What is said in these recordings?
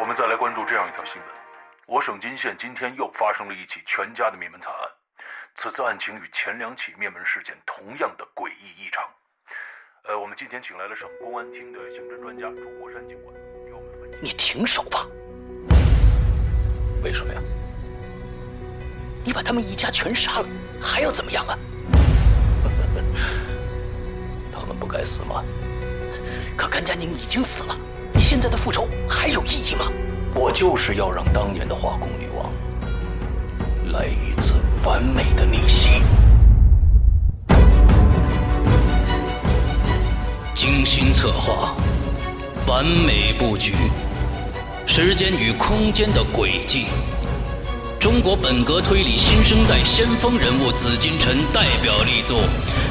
我们再来关注这样一条新闻：我省金县今天又发生了一起全家的灭门惨案。此次案情与前两起灭门事件同样的诡异异常。呃，我们今天请来了省公安厅的刑侦专家朱国山警官，给我们分析。你停手吧！为什么呀？你把他们一家全杀了，还要怎么样啊？他们不该死吗？可甘家宁已经死了，现在的复仇还有意义吗？我就是要让当年的化工女王来一次完美的逆袭。精心策划，完美布局，时间与空间的轨迹。中国本格推理新生代先锋人物紫金陈代表力作，《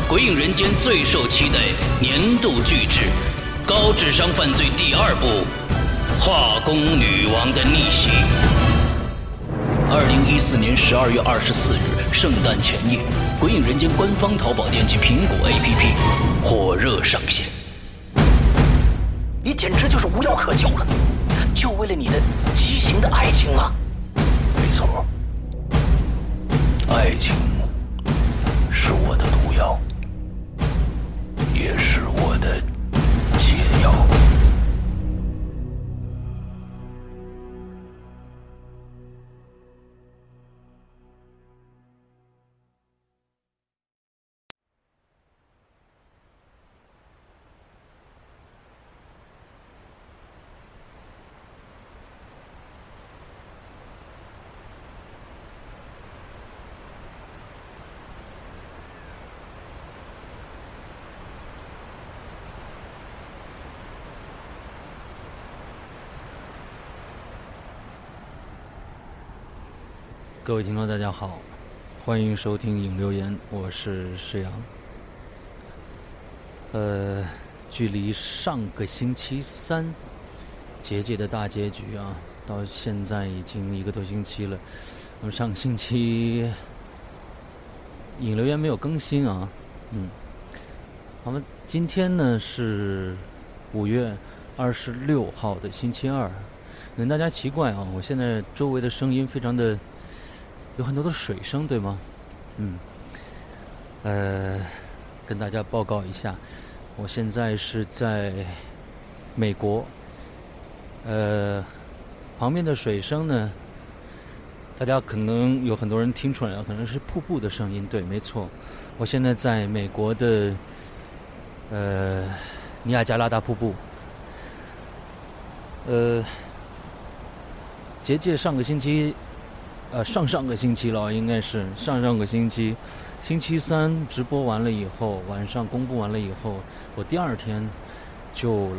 鬼影人间》最受期待年度巨制《高智商犯罪》第二部《化工女王的逆袭》。二零一四年十二月二十四日，圣诞前夜，《鬼影人间》官方淘宝店及苹果 APP 火热上线。你简直就是无药可救了，就为了你的畸形的爱情吗？没错，爱情各位听众，大家好，欢迎收听《影留言》，我是石阳。呃，距离上个星期三结界的大结局啊，到现在已经一个多星期了。我们上个星期《影留言》没有更新啊，嗯，好们今天呢是五月二十六号的星期二，可能大家奇怪啊，我现在周围的声音非常的。有很多的水声，对吗？嗯，呃，跟大家报告一下，我现在是在美国，呃，旁边的水声呢，大家可能有很多人听出来了，可能是瀑布的声音，对，没错，我现在在美国的呃尼亚加拉大瀑布，呃，结界上个星期。呃，上上个星期了，应该是上上个星期，星期三直播完了以后，晚上公布完了以后，我第二天就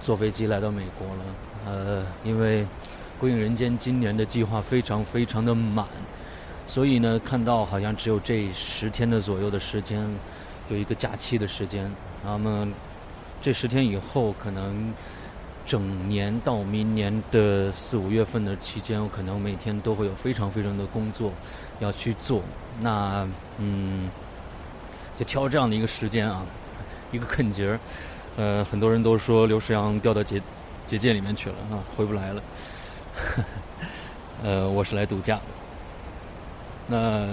坐飞机来到美国了。呃，因为《鬼影人间》今年的计划非常非常的满，所以呢，看到好像只有这十天的左右的时间，有一个假期的时间。那么这十天以后，可能。整年到明年的四五月份的期间，我可能每天都会有非常非常的工作要去做。那嗯，就挑这样的一个时间啊，一个坎节儿。呃，很多人都说刘世阳掉到结结界里面去了啊，回不来了。呃，我是来度假的。那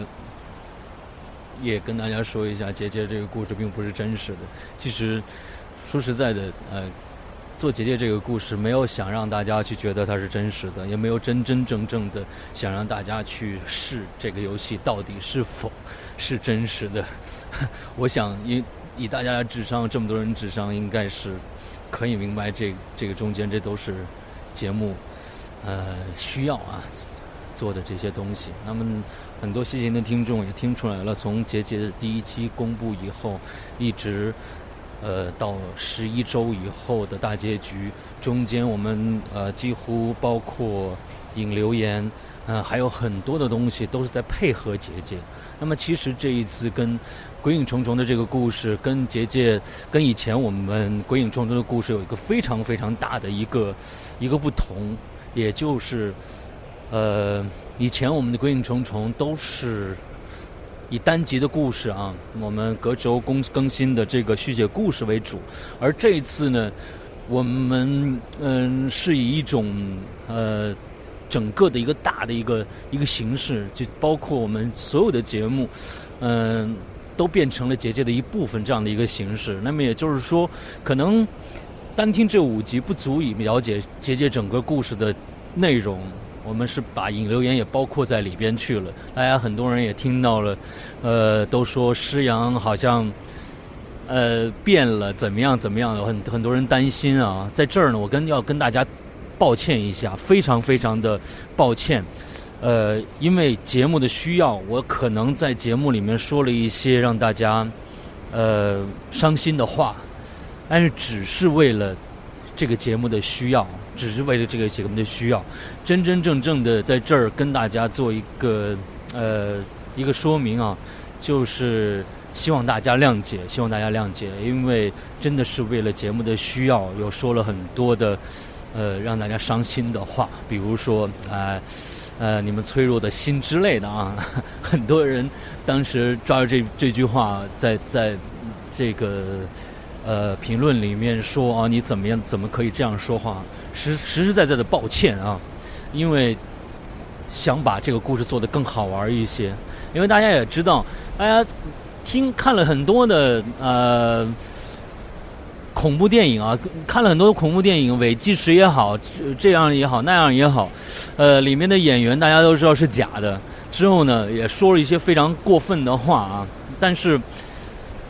也跟大家说一下，结界这个故事并不是真实的。其实说实在的，呃。做结界这个故事，没有想让大家去觉得它是真实的，也没有真真正正的想让大家去试这个游戏到底是否是真实的。我想，以以大家的智商，这么多人智商，应该是可以明白这这个中间这都是节目呃需要啊做的这些东西。那么很多细心的听众也听出来了，从结界的第一期公布以后，一直。呃，到十一周以后的大结局，中间我们呃几乎包括引留言，嗯，还有很多的东西都是在配合结界。那么其实这一次跟鬼影重重的这个故事，跟结界，跟以前我们鬼影重重的故事有一个非常非常大的一个一个不同，也就是呃，以前我们的鬼影重重都是。以单集的故事啊，我们隔周更更新的这个续写故事为主，而这一次呢，我们嗯是以一种呃整个的一个大的一个一个形式，就包括我们所有的节目，嗯，都变成了结界的一部分这样的一个形式。那么也就是说，可能单听这五集不足以了解结界整个故事的内容。我们是把引流言也包括在里边去了，大家很多人也听到了，呃，都说施阳好像呃变了，怎么样怎么样，很很多人担心啊。在这儿呢，我跟要跟大家抱歉一下，非常非常的抱歉，呃，因为节目的需要，我可能在节目里面说了一些让大家呃伤心的话，但是只是为了这个节目的需要。只是为了这个节目的需要，真真正正的在这儿跟大家做一个呃一个说明啊，就是希望大家谅解，希望大家谅解，因为真的是为了节目的需要，又说了很多的呃让大家伤心的话，比如说啊呃你们脆弱的心之类的啊，很多人当时抓着这这句话在在这个呃评论里面说啊你怎么样怎么可以这样说话？实实实在在的抱歉啊，因为想把这个故事做得更好玩一些。因为大家也知道，大家听看了很多的呃恐怖电影啊，看了很多的恐怖电影，伪纪实也好，这样也好，那样也好，呃，里面的演员大家都知道是假的。之后呢，也说了一些非常过分的话啊，但是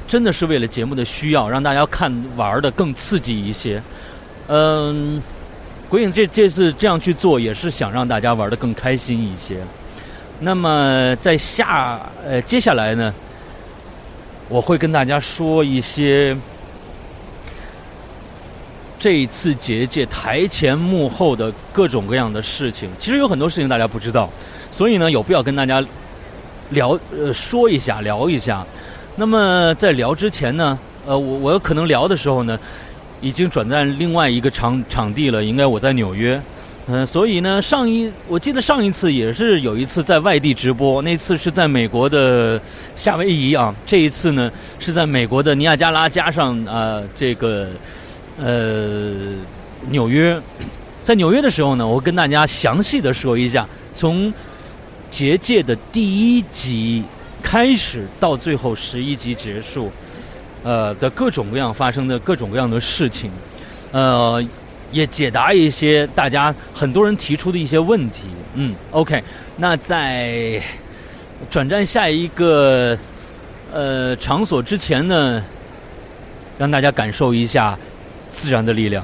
真的是为了节目的需要，让大家看玩的更刺激一些，嗯。鬼影这这次这样去做，也是想让大家玩的更开心一些。那么在下呃接下来呢，我会跟大家说一些这一次结界台前幕后的各种各样的事情。其实有很多事情大家不知道，所以呢有必要跟大家聊呃说一下聊一下。那么在聊之前呢，呃我我可能聊的时候呢。已经转战另外一个场场地了，应该我在纽约，嗯，所以呢，上一我记得上一次也是有一次在外地直播，那次是在美国的夏威夷啊，这一次呢是在美国的尼亚加拉加上啊这个呃纽约，在纽约的时候呢，我跟大家详细的说一下，从结界的第一集开始到最后十一集结束。呃的各种各样发生的各种各样的事情，呃，也解答一些大家很多人提出的一些问题。嗯，OK，那在转战下一个呃场所之前呢，让大家感受一下自然的力量。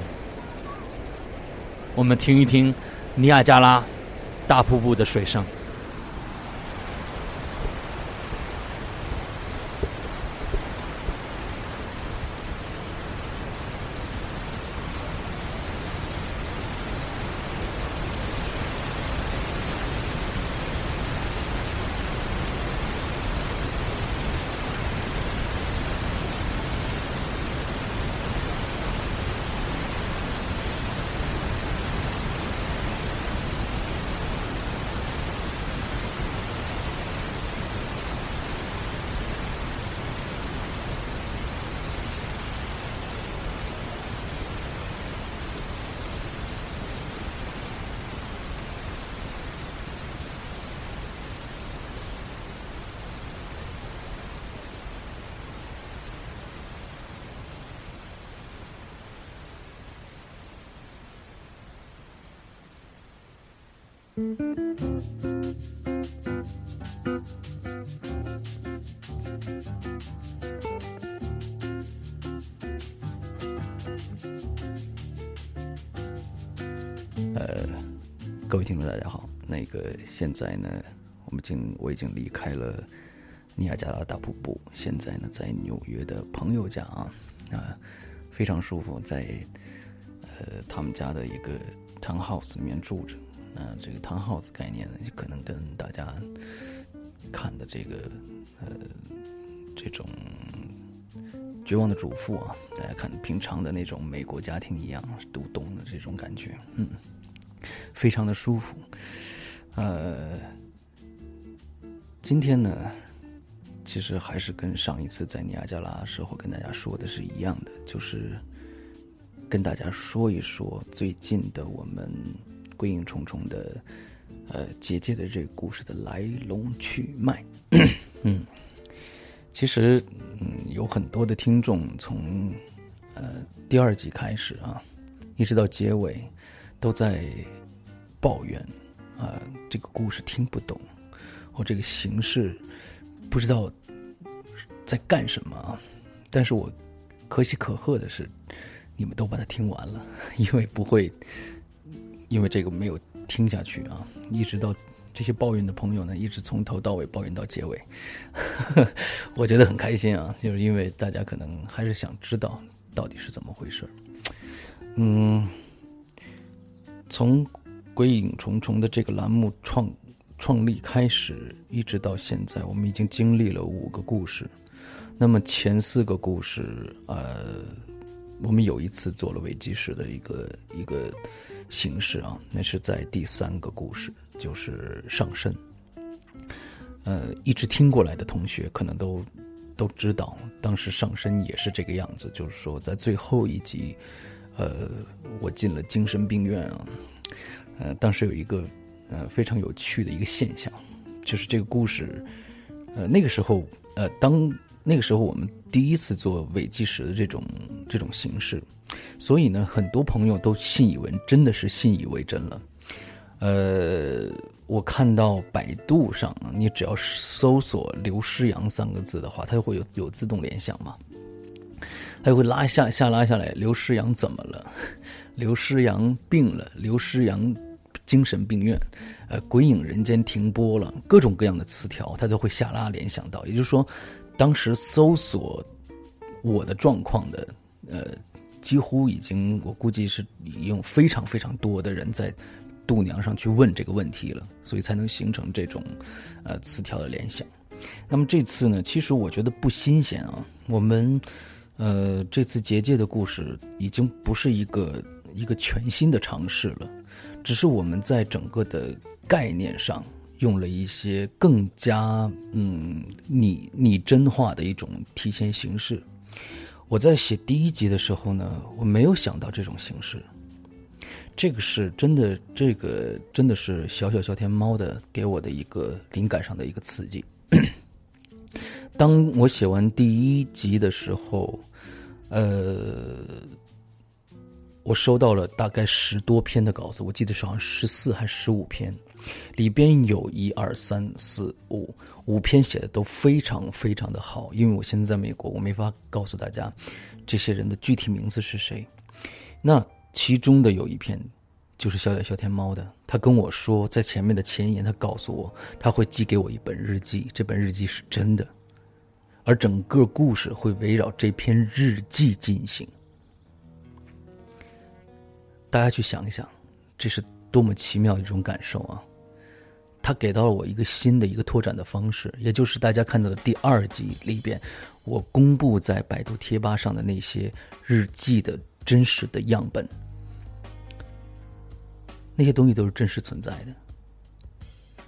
我们听一听尼亚加拉大瀑布的水声。呃，各位听众，大家好。那个现在呢，我们已经我已经离开了尼亚加拉大瀑布，现在呢在纽约的朋友家啊，啊，非常舒服，在呃他们家的一个 townhouse 里面住着。那这个 townhouse 概念呢，就可能跟大家看的这个呃这种绝望的主妇啊，大家看平常的那种美国家庭一样，独栋的这种感觉，嗯。非常的舒服，呃，今天呢，其实还是跟上一次在尼亚加拉时候跟大家说的是一样的，就是跟大家说一说最近的我们鬼影重重的呃姐姐的这个故事的来龙去脉。嗯，其实嗯有很多的听众从呃第二集开始啊，一直到结尾都在抱怨啊这个故事听不懂，或这个形式不知道在干什么啊。但是我可喜可贺的是。你们都把它听完了，因为不会，因为这个没有听下去啊！一直到这些抱怨的朋友呢，一直从头到尾抱怨到结尾，我觉得很开心啊！就是因为大家可能还是想知道到底是怎么回事。嗯，从《鬼影重重》的这个栏目创创立开始，一直到现在，我们已经经历了五个故事。那么前四个故事，呃。我们有一次做了伪纪实的一个一个形式啊，那是在第三个故事，就是上身。呃，一直听过来的同学可能都都知道，当时上身也是这个样子，就是说在最后一集，呃，我进了精神病院啊。呃，当时有一个呃非常有趣的一个现象，就是这个故事，呃，那个时候，呃，当。那个时候我们第一次做伪纪实的这种这种形式，所以呢，很多朋友都信以为真的是信以为真了。呃，我看到百度上，你只要搜索“刘诗阳”三个字的话，它就会有有自动联想嘛，它就会拉下下拉下来，刘诗阳怎么了？刘诗阳病了，刘诗阳精神病院，呃，鬼影人间停播了，各种各样的词条，它都会下拉联想到，也就是说。当时搜索我的状况的，呃，几乎已经，我估计是已经非常非常多的人在度娘上去问这个问题了，所以才能形成这种呃词条的联想。那么这次呢，其实我觉得不新鲜啊。我们呃这次结界的故事已经不是一个一个全新的尝试了，只是我们在整个的概念上。用了一些更加嗯拟拟真化的一种体现形式。我在写第一集的时候呢，我没有想到这种形式。这个是真的，这个真的是小小小天猫的给我的一个灵感上的一个刺激。当我写完第一集的时候，呃，我收到了大概十多篇的稿子，我记得是好像十四还是十五篇。里边有一二三四五五篇写的都非常非常的好，因为我现在在美国，我没法告诉大家这些人的具体名字是谁。那其中的有一篇就是小小小天猫的，他跟我说，在前面的前言，他告诉我他会寄给我一本日记，这本日记是真的，而整个故事会围绕这篇日记进行。大家去想一想，这是多么奇妙的一种感受啊！他给到了我一个新的一个拓展的方式，也就是大家看到的第二集里边，我公布在百度贴吧上的那些日记的真实的样本，那些东西都是真实存在的。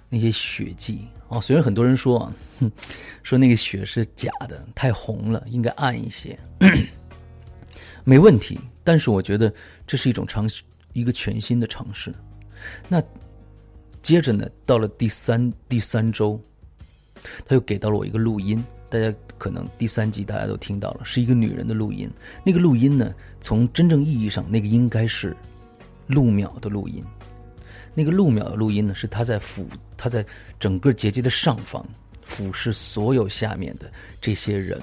那些血迹啊，虽然很多人说啊，说那个血是假的，太红了，应该暗一些，没问题。但是我觉得这是一种尝试，一个全新的尝试。那。接着呢，到了第三第三周，他又给到了我一个录音，大家可能第三集大家都听到了，是一个女人的录音。那个录音呢，从真正意义上，那个应该是陆淼的录音。那个陆淼的录音呢，是他在俯，他在整个结界的上方俯视所有下面的这些人。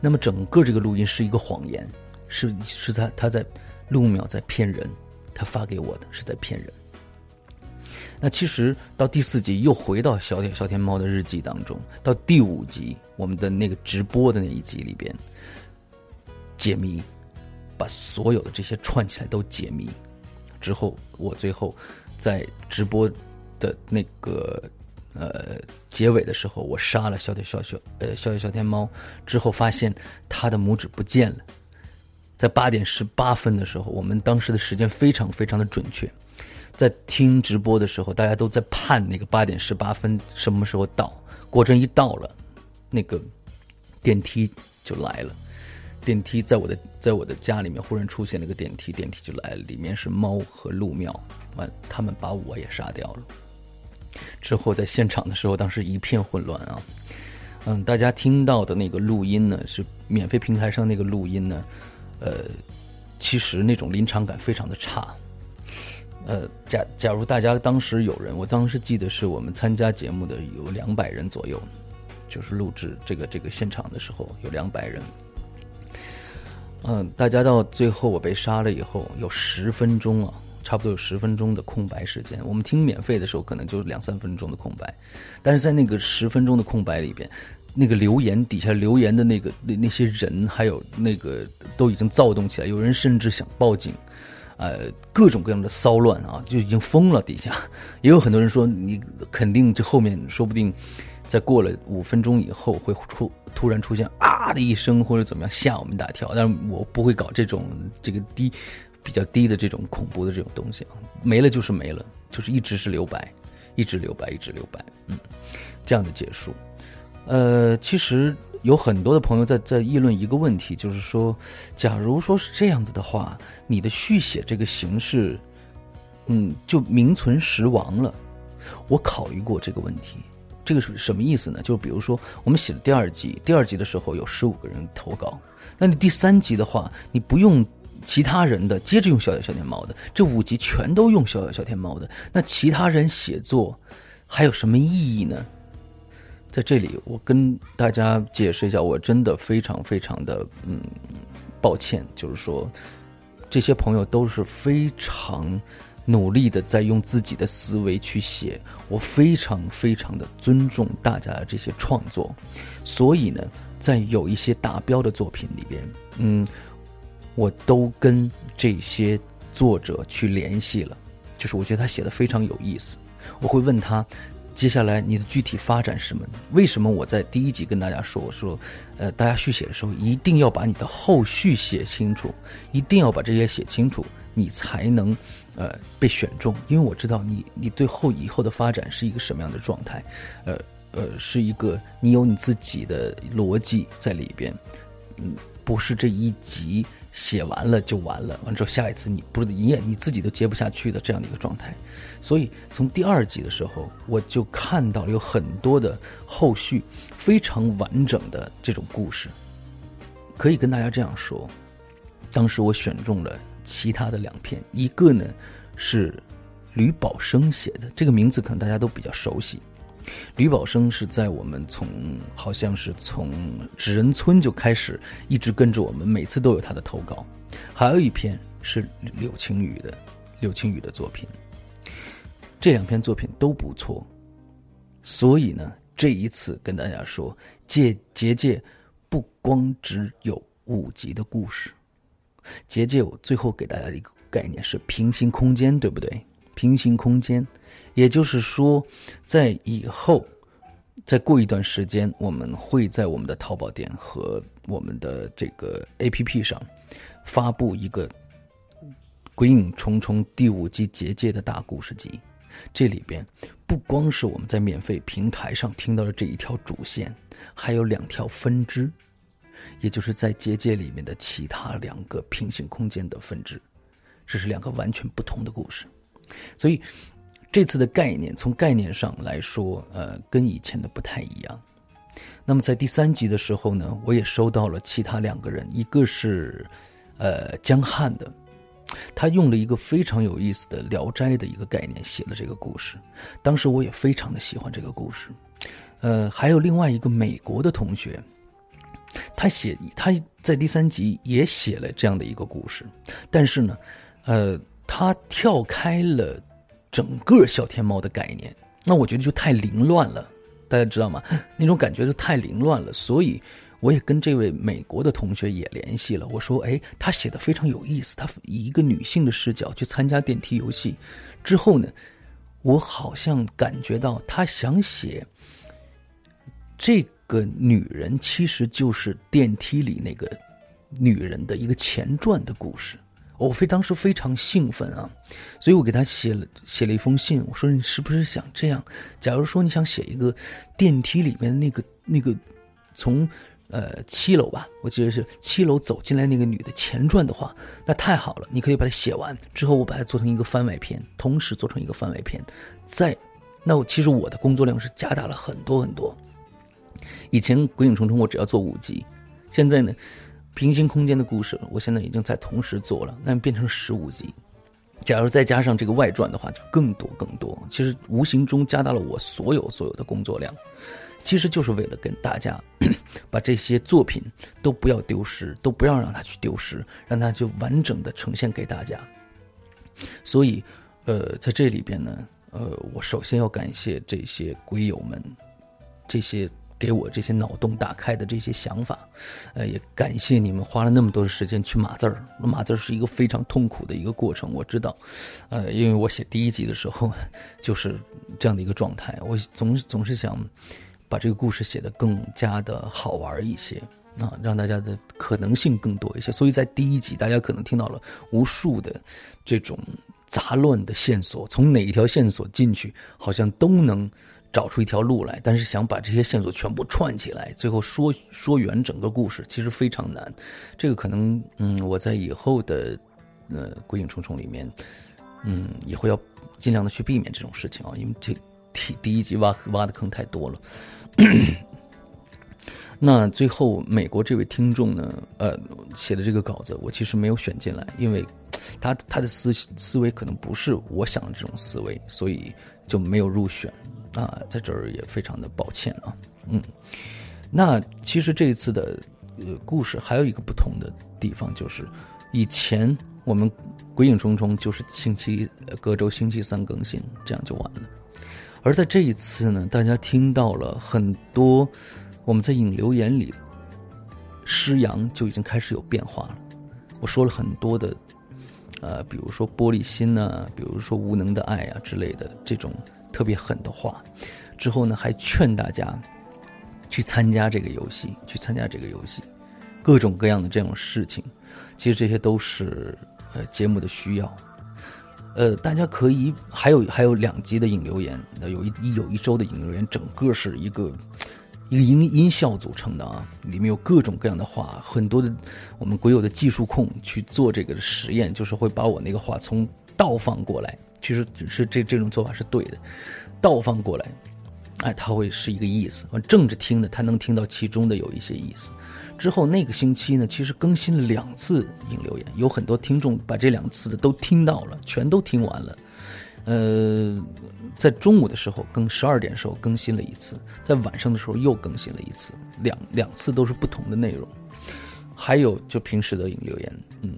那么整个这个录音是一个谎言，是是在他在陆淼在骗人，他发给我的是在骗人。那其实到第四集又回到小天小天猫的日记当中，到第五集我们的那个直播的那一集里边，解谜，把所有的这些串起来都解谜。之后，我最后在直播的那个呃结尾的时候，我杀了小天小小呃小小小天猫。之后，发现他的拇指不见了，在八点十八分的时候，我们当时的时间非常非常的准确。在听直播的时候，大家都在盼那个八点十八分什么时候到。果真一到了，那个电梯就来了。电梯在我的在我的家里面忽然出现了一个电梯，电梯就来了，里面是猫和陆庙，完他们把我也杀掉了。之后在现场的时候，当时一片混乱啊。嗯，大家听到的那个录音呢，是免费平台上那个录音呢，呃，其实那种临场感非常的差。呃，假假如大家当时有人，我当时记得是我们参加节目的有两百人左右，就是录制这个这个现场的时候有两百人。嗯，大家到最后我被杀了以后，有十分钟啊。差不多有十分钟的空白时间，我们听免费的时候可能就两三分钟的空白，但是在那个十分钟的空白里边，那个留言底下留言的那个那那些人，还有那个都已经躁动起来，有人甚至想报警，呃，各种各样的骚乱啊，就已经疯了。底下也有很多人说，你肯定这后面说不定在过了五分钟以后会出突然出现啊的一声或者怎么样吓我们一大跳，但是我不会搞这种这个低。比较低的这种恐怖的这种东西啊，没了就是没了，就是一直是留白，一直留白，一直留白，嗯，这样的结束。呃，其实有很多的朋友在在议论一个问题，就是说，假如说是这样子的话，你的续写这个形式，嗯，就名存实亡了。我考虑过这个问题，这个是什么意思呢？就比如说，我们写了第二集，第二集的时候有十五个人投稿，那你第三集的话，你不用。其他人的接着用小小小天猫的，这五集全都用小小小天猫的，那其他人写作还有什么意义呢？在这里，我跟大家解释一下，我真的非常非常的嗯抱歉，就是说这些朋友都是非常努力的在用自己的思维去写，我非常非常的尊重大家的这些创作，所以呢，在有一些达标的作品里边，嗯。我都跟这些作者去联系了，就是我觉得他写的非常有意思。我会问他，接下来你的具体发展是什么？为什么我在第一集跟大家说，我说，呃，大家续写的时候一定要把你的后续写清楚，一定要把这些写清楚，你才能，呃，被选中。因为我知道你，你对后以后的发展是一个什么样的状态，呃，呃，是一个你有你自己的逻辑在里边，嗯，不是这一集。写完了就完了，完之后下一次你不是你也你自己都接不下去的这样的一个状态，所以从第二集的时候我就看到了有很多的后续非常完整的这种故事，可以跟大家这样说，当时我选中了其他的两篇，一个呢是吕宝生写的，这个名字可能大家都比较熟悉。吕宝生是在我们从好像是从纸人村就开始一直跟着我们，每次都有他的投稿。还有一篇是柳青雨的，柳青雨的作品。这两篇作品都不错，所以呢，这一次跟大家说，结结界不光只有五集的故事，结界我最后给大家一个概念是平行空间，对不对？平行空间。也就是说，在以后，再过一段时间，我们会在我们的淘宝店和我们的这个 APP 上发布一个《鬼影重重》第五集结界的大故事集。这里边不光是我们在免费平台上听到的这一条主线，还有两条分支，也就是在结界里面的其他两个平行空间的分支。这是两个完全不同的故事，所以。这次的概念，从概念上来说，呃，跟以前的不太一样。那么在第三集的时候呢，我也收到了其他两个人，一个是，呃，江汉的，他用了一个非常有意思的《聊斋》的一个概念写了这个故事，当时我也非常的喜欢这个故事。呃，还有另外一个美国的同学，他写他在第三集也写了这样的一个故事，但是呢，呃，他跳开了。整个小天猫的概念，那我觉得就太凌乱了，大家知道吗？那种感觉就太凌乱了，所以我也跟这位美国的同学也联系了。我说：“哎，他写的非常有意思，他以一个女性的视角去参加电梯游戏，之后呢，我好像感觉到他想写这个女人其实就是电梯里那个女人的一个前传的故事。”我非当时非常兴奋啊，所以我给他写了写了一封信，我说你是不是想这样？假如说你想写一个电梯里面那个那个从呃七楼吧，我记得是七楼走进来那个女的前传的话，那太好了，你可以把它写完之后，我把它做成一个番外篇，同时做成一个番外篇，在那我其实我的工作量是加大了很多很多。以前《鬼影重重》我只要做五集，现在呢，平行空间的故事我现在已经在同时做了，那变成十五集。假如再加上这个外传的话，就更多更多。其实无形中加大了我所有所有的工作量，其实就是为了跟大家 把这些作品都不要丢失，都不要让它去丢失，让它就完整的呈现给大家。所以，呃，在这里边呢，呃，我首先要感谢这些鬼友们，这些。给我这些脑洞打开的这些想法，呃，也感谢你们花了那么多的时间去码字儿。码字儿是一个非常痛苦的一个过程，我知道，呃，因为我写第一集的时候 就是这样的一个状态。我总总是想把这个故事写得更加的好玩一些啊，让大家的可能性更多一些。所以在第一集，大家可能听到了无数的这种杂乱的线索，从哪一条线索进去，好像都能。找出一条路来，但是想把这些线索全部串起来，最后说说圆整个故事，其实非常难。这个可能，嗯，我在以后的呃《鬼影重重》里面，嗯，也会要尽量的去避免这种事情啊，因为这第第一集挖挖的坑太多了。那最后美国这位听众呢，呃，写的这个稿子，我其实没有选进来，因为他他的思思维可能不是我想的这种思维，所以就没有入选。啊，在这儿也非常的抱歉啊，嗯，那其实这一次的呃故事还有一个不同的地方，就是以前我们《鬼影重重》就是星期隔周星期三更新，这样就完了。而在这一次呢，大家听到了很多我们在引留言里，诗阳就已经开始有变化了。我说了很多的，呃，比如说玻璃心呐，比如说无能的爱啊之类的这种。特别狠的话，之后呢，还劝大家去参加这个游戏，去参加这个游戏，各种各样的这种事情，其实这些都是呃节目的需要。呃，大家可以还有还有两集的引流言，有一有一周的引流言，整个是一个一个音音效组成的啊，里面有各种各样的话，很多的我们国有的技术控去做这个实验，就是会把我那个话从倒放过来。其实只是这这种做法是对的，倒放过来，哎，他会是一个意思。正着听的，他能听到其中的有一些意思。之后那个星期呢，其实更新了两次引留言，有很多听众把这两次的都听到了，全都听完了。呃，在中午的时候更十二点的时候更新了一次，在晚上的时候又更新了一次，两两次都是不同的内容。还有就平时的引留言，嗯，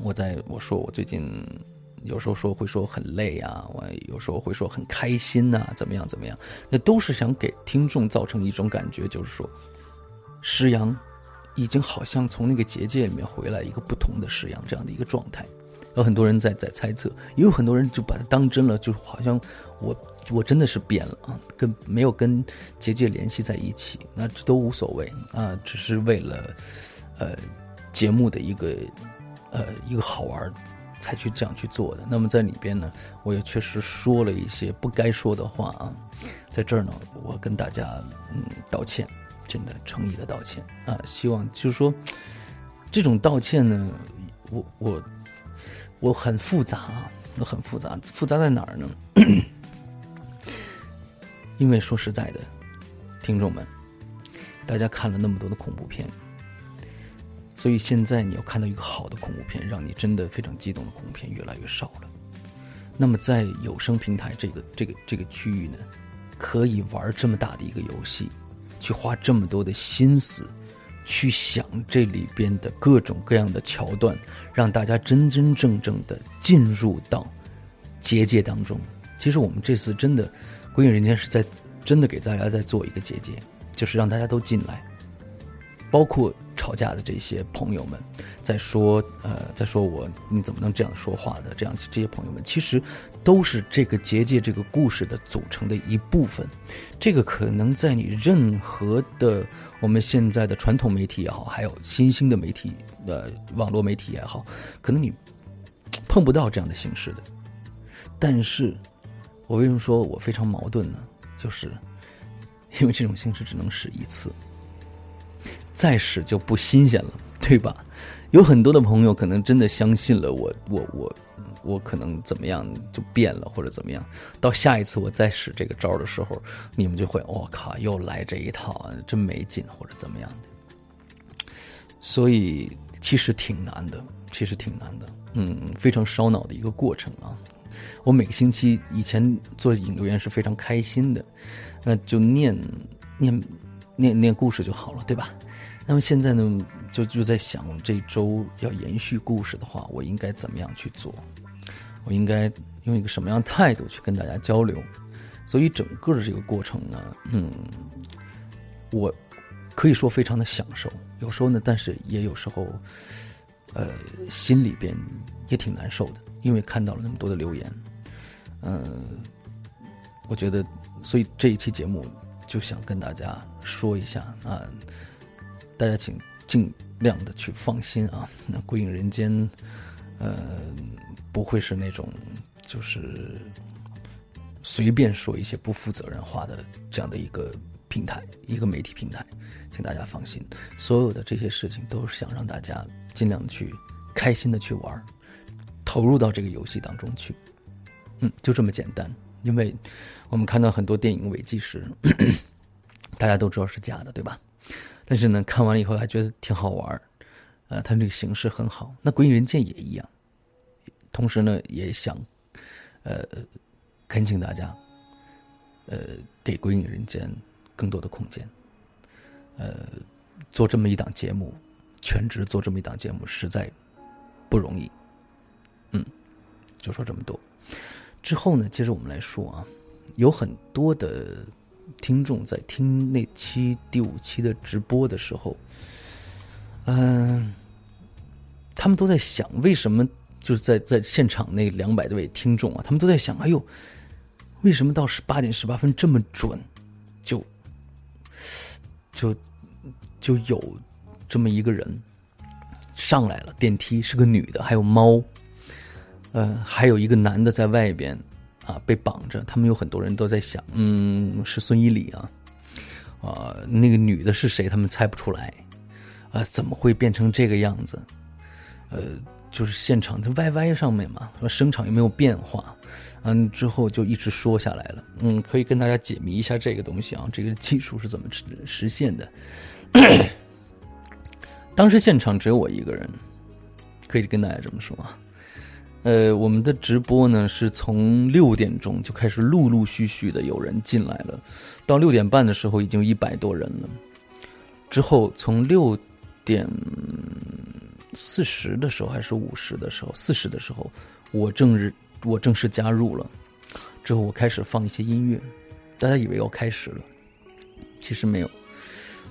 我在我说我最近。有时候说会说很累啊，我有时候会说很开心呐，怎么样怎么样？那都是想给听众造成一种感觉，就是说，石阳已经好像从那个结界里面回来，一个不同的石阳这样的一个状态。有很多人在在猜测，也有很多人就把它当真了，就好像我我真的是变了啊，跟没有跟结界联系在一起，那这都无所谓啊，只是为了呃节目的一个呃一个好玩。才去这样去做的。那么在里边呢，我也确实说了一些不该说的话啊。在这儿呢，我跟大家嗯道歉，真的诚意的道歉啊。希望就是说，这种道歉呢，我我我很复杂啊，我很复杂。复杂在哪儿呢？因为说实在的，听众们，大家看了那么多的恐怖片。所以现在你要看到一个好的恐怖片，让你真的非常激动的恐怖片越来越少了。那么在有声平台这个这个这个区域呢，可以玩这么大的一个游戏，去花这么多的心思，去想这里边的各种各样的桥段，让大家真真正正的进入到结界当中。其实我们这次真的《鬼影人间》是在真的给大家在做一个结界，就是让大家都进来，包括。吵架的这些朋友们，在说呃，在说我你怎么能这样说话的？这样这些朋友们，其实都是这个结界这个故事的组成的一部分。这个可能在你任何的我们现在的传统媒体也好，还有新兴的媒体呃网络媒体也好，可能你碰不到这样的形式的。但是，我为什么说我非常矛盾呢？就是因为这种形式只能使一次。再使就不新鲜了，对吧？有很多的朋友可能真的相信了我，我我我可能怎么样就变了或者怎么样，到下一次我再使这个招的时候，你们就会我靠，又来这一套，真没劲或者怎么样的。所以其实挺难的，其实挺难的，嗯，非常烧脑的一个过程啊。我每个星期以前做引流员是非常开心的，那就念念念念故事就好了，对吧？那么现在呢，就就在想，这周要延续故事的话，我应该怎么样去做？我应该用一个什么样的态度去跟大家交流？所以整个的这个过程呢，嗯，我可以说非常的享受。有时候呢，但是也有时候，呃，心里边也挺难受的，因为看到了那么多的留言。嗯，我觉得，所以这一期节目就想跟大家说一下啊。大家请尽量的去放心啊！那《鬼影人间》呃，不会是那种就是随便说一些不负责任话的这样的一个平台，一个媒体平台，请大家放心。所有的这些事情都是想让大家尽量去开心的去玩，投入到这个游戏当中去。嗯，就这么简单。因为我们看到很多电影伪纪实，大家都知道是假的，对吧？但是呢，看完了以后还觉得挺好玩儿，呃，它这个形式很好。那《鬼影人间》也一样，同时呢，也想，呃，恳请大家，呃，给《鬼影人间》更多的空间。呃，做这么一档节目，全职做这么一档节目，实在不容易。嗯，就说这么多。之后呢，接着我们来说啊，有很多的。听众在听那期第五期的直播的时候，嗯，他们都在想，为什么就是在在现场那两百多位听众啊，他们都在想，哎呦，为什么到十八点十八分这么准，就就就有这么一个人上来了，电梯是个女的，还有猫，呃，还有一个男的在外边。啊，被绑着，他们有很多人都在想，嗯，是孙一礼啊，啊，那个女的是谁？他们猜不出来，啊，怎么会变成这个样子？呃，就是现场在 YY 上面嘛，说声场有没有变化？嗯，之后就一直说下来了，嗯，可以跟大家解谜一下这个东西啊，这个技术是怎么实实现的？当时现场只有我一个人，可以跟大家这么说啊。呃，我们的直播呢是从六点钟就开始陆陆续续的有人进来了，到六点半的时候已经一百多人了。之后从六点四十的时候还是五十的时候，四十的时候，我正日我正式加入了。之后我开始放一些音乐，大家以为要开始了，其实没有。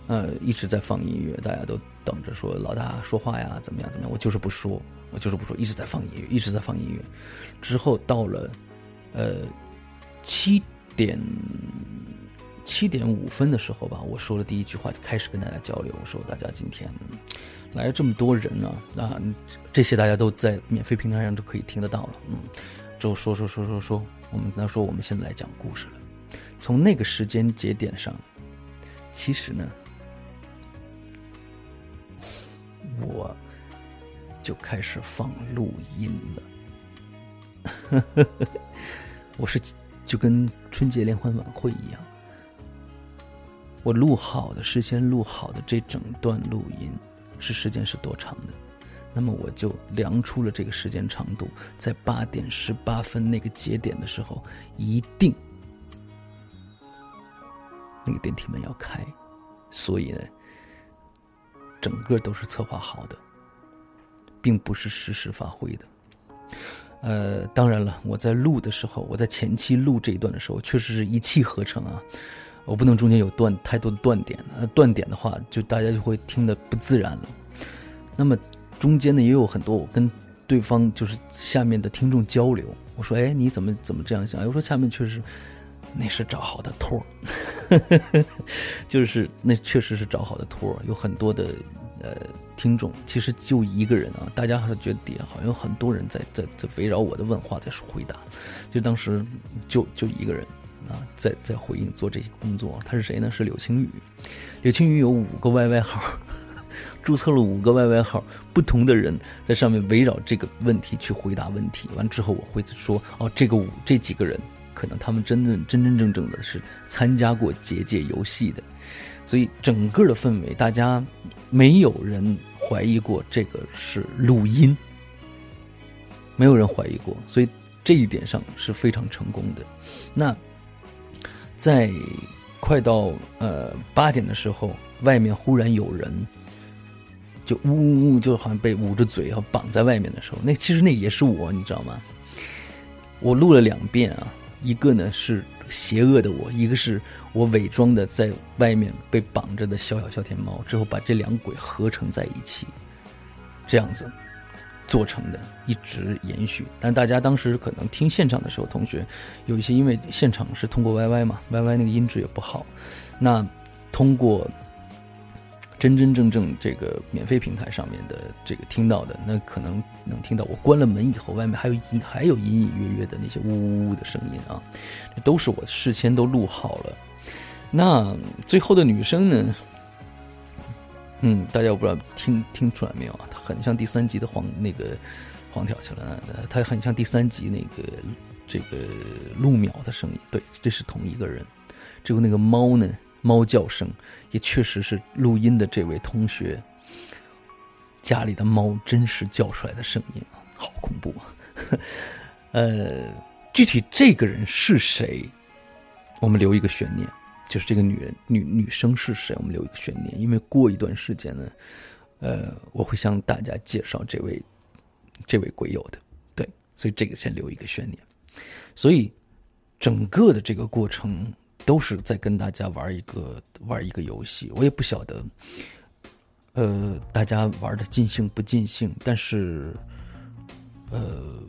呃，一直在放音乐，大家都等着说老大说话呀，怎么样怎么样？我就是不说。我就是不说，一直在放音乐，一直在放音乐。之后到了，呃，七点七点五分的时候吧，我说了第一句话，就开始跟大家交流。我说：“大家今天来了这么多人呢，啊，这些大家都在免费平台上都可以听得到了。”嗯，之后说说说说说，我们他说我们现在来讲故事了。从那个时间节点上，其实呢，我。就开始放录音了，我是就跟春节联欢晚会一样，我录好的事先录好的这整段录音是时间是多长的，那么我就量出了这个时间长度，在八点十八分那个节点的时候，一定那个电梯门要开，所以呢，整个都是策划好的。并不是实时发挥的，呃，当然了，我在录的时候，我在前期录这一段的时候，确实是一气呵成啊，我不能中间有断太多的断点，呃，断点的话，就大家就会听得不自然了。那么中间呢，也有很多我跟对方就是下面的听众交流，我说，哎，你怎么怎么这样想？我说下面确实那是找好的托儿，就是那确实是找好的托儿，有很多的呃。听众其实就一个人啊，大家还觉得底下好像有很多人在在在围绕我的问话在回答，就当时就就一个人，啊，在在回应做这些工作。他是谁呢？是柳青雨。柳青雨有五个 YY 号，注册了五个 YY 号，不同的人在上面围绕这个问题去回答问题。完之后，我会说哦，这个五这几个人，可能他们真正真真正正的是参加过结界游戏的，所以整个的氛围，大家没有人怀疑过这个是录音。没有人怀疑过，所以这一点上是非常成功的。那在快到呃八点的时候，外面忽然有人就呜呜呜，就好像被捂着嘴要绑在外面的时候，那其实那也是我，你知道吗？我录了两遍啊，一个呢是邪恶的我，一个是我伪装的在外面被绑着的小小小天猫，之后把这两鬼合成在一起，这样子。做成的，一直延续。但大家当时可能听现场的时候，同学有一些因为现场是通过 YY 嘛，YY 那个音质也不好。那通过真真正正这个免费平台上面的这个听到的，那可能能听到我关了门以后，外面还有隐还有隐隐约约的那些呜呜呜的声音啊，这都是我事先都录好了。那最后的女生呢？嗯，大家我不知道听听出来没有啊？她很像第三集的黄那个黄条去了，她很像第三集那个这个陆淼的声音。对，这是同一个人。只有那个猫呢，猫叫声也确实是录音的这位同学家里的猫真实叫出来的声音啊，好恐怖啊！呃，具体这个人是谁，我们留一个悬念。就是这个女人女女生是谁？我们留一个悬念，因为过一段时间呢，呃，我会向大家介绍这位这位鬼友的，对，所以这个先留一个悬念。所以整个的这个过程都是在跟大家玩一个玩一个游戏，我也不晓得，呃，大家玩的尽兴不尽兴，但是，呃，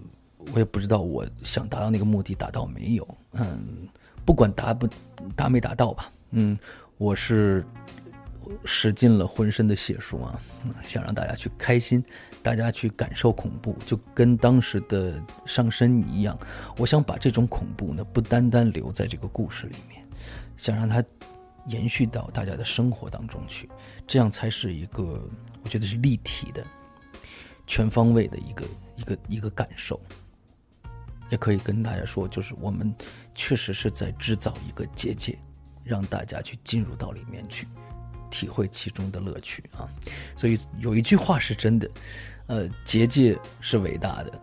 我也不知道我想达到那个目的达到没有，嗯。不管达不达没达到吧，嗯，我是使尽了浑身的解数啊，想让大家去开心，大家去感受恐怖，就跟当时的上身一样。我想把这种恐怖呢，不单单留在这个故事里面，想让它延续到大家的生活当中去，这样才是一个我觉得是立体的、全方位的一个一个一个感受。也可以跟大家说，就是我们确实是在制造一个结界，让大家去进入到里面去，体会其中的乐趣啊。所以有一句话是真的，呃，结界是伟大的，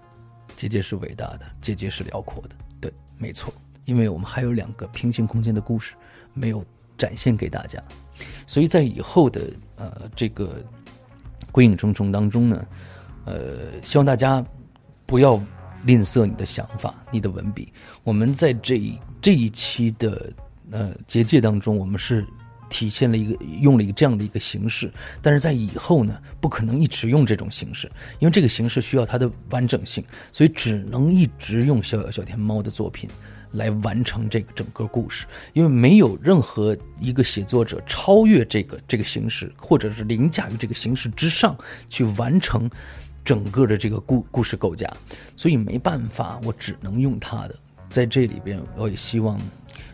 结界是伟大的，结界是辽阔的。对，没错，因为我们还有两个平行空间的故事没有展现给大家，所以在以后的呃这个鬼影重重当中呢，呃，希望大家不要。吝啬你的想法，你的文笔。我们在这一这一期的呃结界当中，我们是体现了一个用了一个这样的一个形式，但是在以后呢，不可能一直用这种形式，因为这个形式需要它的完整性，所以只能一直用小小小天猫的作品来完成这个整个故事，因为没有任何一个写作者超越这个这个形式，或者是凌驾于这个形式之上去完成。整个的这个故故事构架，所以没办法，我只能用他的。在这里边，我也希望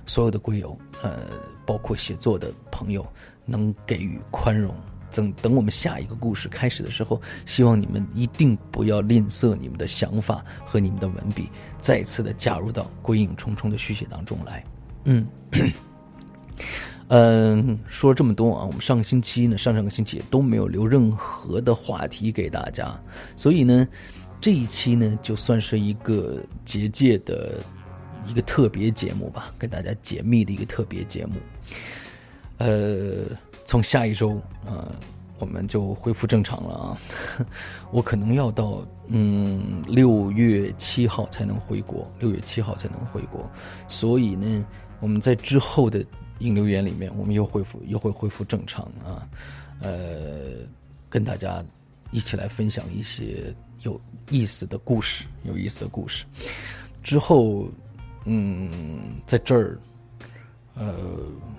所有的龟友，呃，包括写作的朋友，能给予宽容。等等，我们下一个故事开始的时候，希望你们一定不要吝啬你们的想法和你们的文笔，再次的加入到《鬼影重重》的续写当中来。嗯。嗯，说了这么多啊，我们上个星期呢，上上个星期也都没有留任何的话题给大家，所以呢，这一期呢就算是一个结界的一个特别节目吧，给大家解密的一个特别节目。呃，从下一周啊，我们就恢复正常了啊，我可能要到嗯六月七号才能回国，六月七号才能回国，所以呢，我们在之后的。引留言里面，我们又恢复又会恢复正常啊，呃，跟大家一起来分享一些有意思的故事，有意思的故事。之后，嗯，在这儿，呃，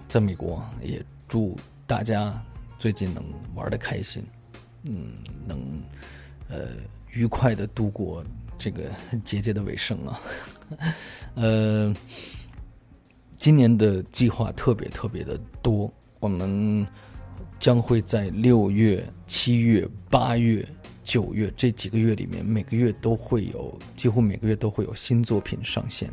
在美国也祝大家最近能玩的开心，嗯，能呃愉快的度过这个 节节的尾声啊，呃。今年的计划特别特别的多，我们将会在六月、七月、八月、九月这几个月里面，每个月都会有，几乎每个月都会有新作品上线。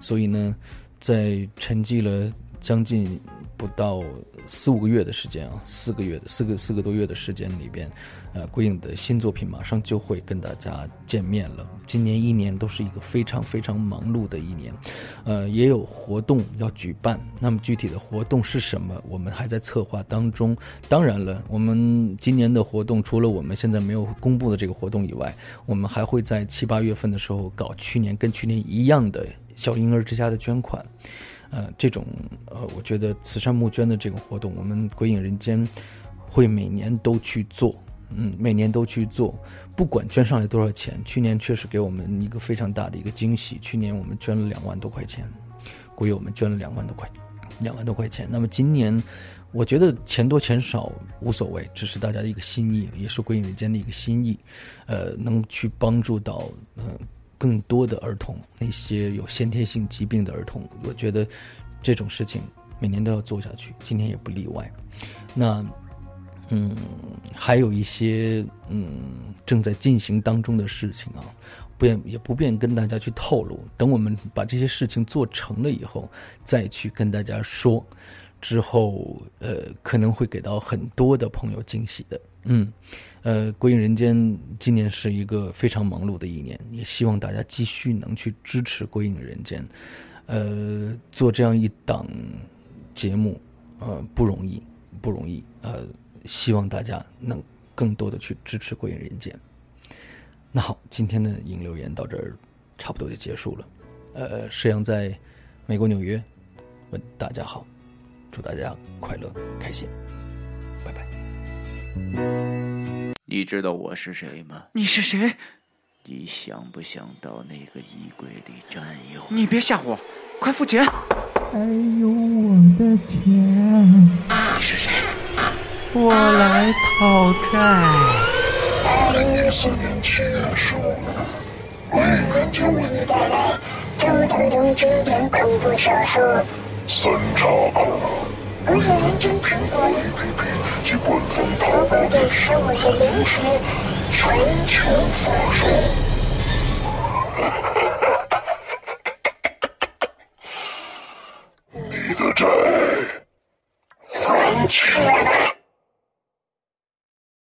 所以呢，在沉寂了将近不到四五个月的时间啊，四个月的四个四个多月的时间里边。呃，归影的新作品马上就会跟大家见面了。今年一年都是一个非常非常忙碌的一年，呃，也有活动要举办。那么具体的活动是什么，我们还在策划当中。当然了，我们今年的活动除了我们现在没有公布的这个活动以外，我们还会在七八月份的时候搞去年跟去年一样的小婴儿之家的捐款。呃，这种呃，我觉得慈善募捐的这个活动，我们鬼影人间会每年都去做。嗯，每年都去做，不管捐上来多少钱。去年确实给我们一个非常大的一个惊喜。去年我们捐了两万多块钱，估计我们捐了两万多块，两万多块钱。那么今年，我觉得钱多钱少无所谓，只是大家的一个心意，也是鬼影人间的一个心意。呃，能去帮助到嗯更多的儿童，那些有先天性疾病的儿童，我觉得这种事情每年都要做下去，今年也不例外。那。嗯，还有一些嗯正在进行当中的事情啊，不便也不便跟大家去透露。等我们把这些事情做成了以后，再去跟大家说，之后呃可能会给到很多的朋友惊喜的。嗯，呃，归隐人间今年是一个非常忙碌的一年，也希望大家继续能去支持归隐人间。呃，做这样一档节目，呃不容易，不容易，呃。希望大家能更多的去支持《归隐人间》。那好，今天的影留言到这儿差不多就结束了。呃，石阳在美国纽约问大家好，祝大家快乐开心，拜拜。你知道我是谁吗？你是谁？你想不想到那个衣柜里占有？你别吓唬我，快付钱！还有我的钱。你是谁？我来讨债。二零一四年七月十五日，鬼影人间为你带来正统中经典恐怖小说《三岔口》。鬼影人间苹果 APP 及官方淘宝店十五日零时全球发售。